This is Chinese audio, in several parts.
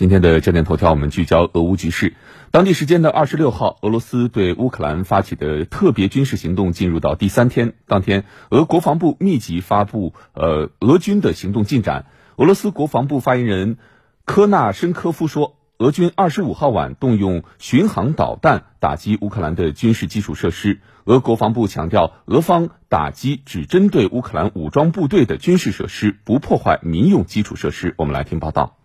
今天的焦点头条，我们聚焦俄乌局势。当地时间的二十六号，俄罗斯对乌克兰发起的特别军事行动进入到第三天。当天，俄国防部密集发布呃俄军的行动进展。俄罗斯国防部发言人科纳申科夫说，俄军二十五号晚动用巡航导弹打击乌克兰的军事基础设施。俄国防部强调，俄方打击只针对乌克兰武装部队的军事设施，不破坏民用基础设施。我们来听报道。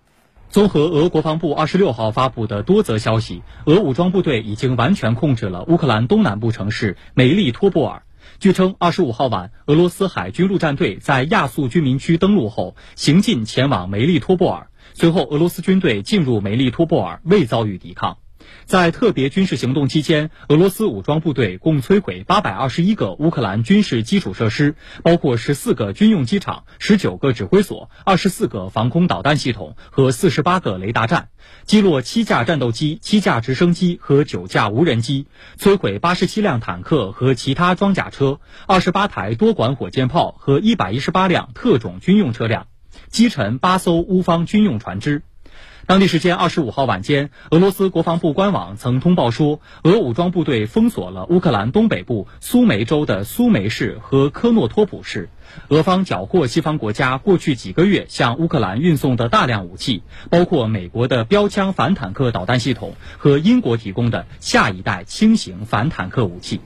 综合俄国防部二十六号发布的多则消息，俄武装部队已经完全控制了乌克兰东南部城市梅利托波尔。据称，二十五号晚，俄罗斯海军陆战队在亚速居民区登陆后，行进前往梅利托波尔。随后，俄罗斯军队进入梅利托波尔，未遭遇抵抗。在特别军事行动期间，俄罗斯武装部队共摧毁八百二十一个乌克兰军事基础设施，包括十四个军用机场、十九个指挥所、二十四个防空导弹系统和四十八个雷达站，击落七架战斗机、七架直升机和九架无人机，摧毁八十七辆坦克和其他装甲车、二十八台多管火箭炮和一百一十八辆特种军用车辆，击沉八艘乌方军用船只。当地时间二十五号晚间，俄罗斯国防部官网曾通报说，俄武装部队封锁了乌克兰东北部苏梅州的苏梅市和科诺托普市。俄方缴获西方国家过去几个月向乌克兰运送的大量武器，包括美国的标枪反坦克导弹系统和英国提供的下一代轻型反坦克武器。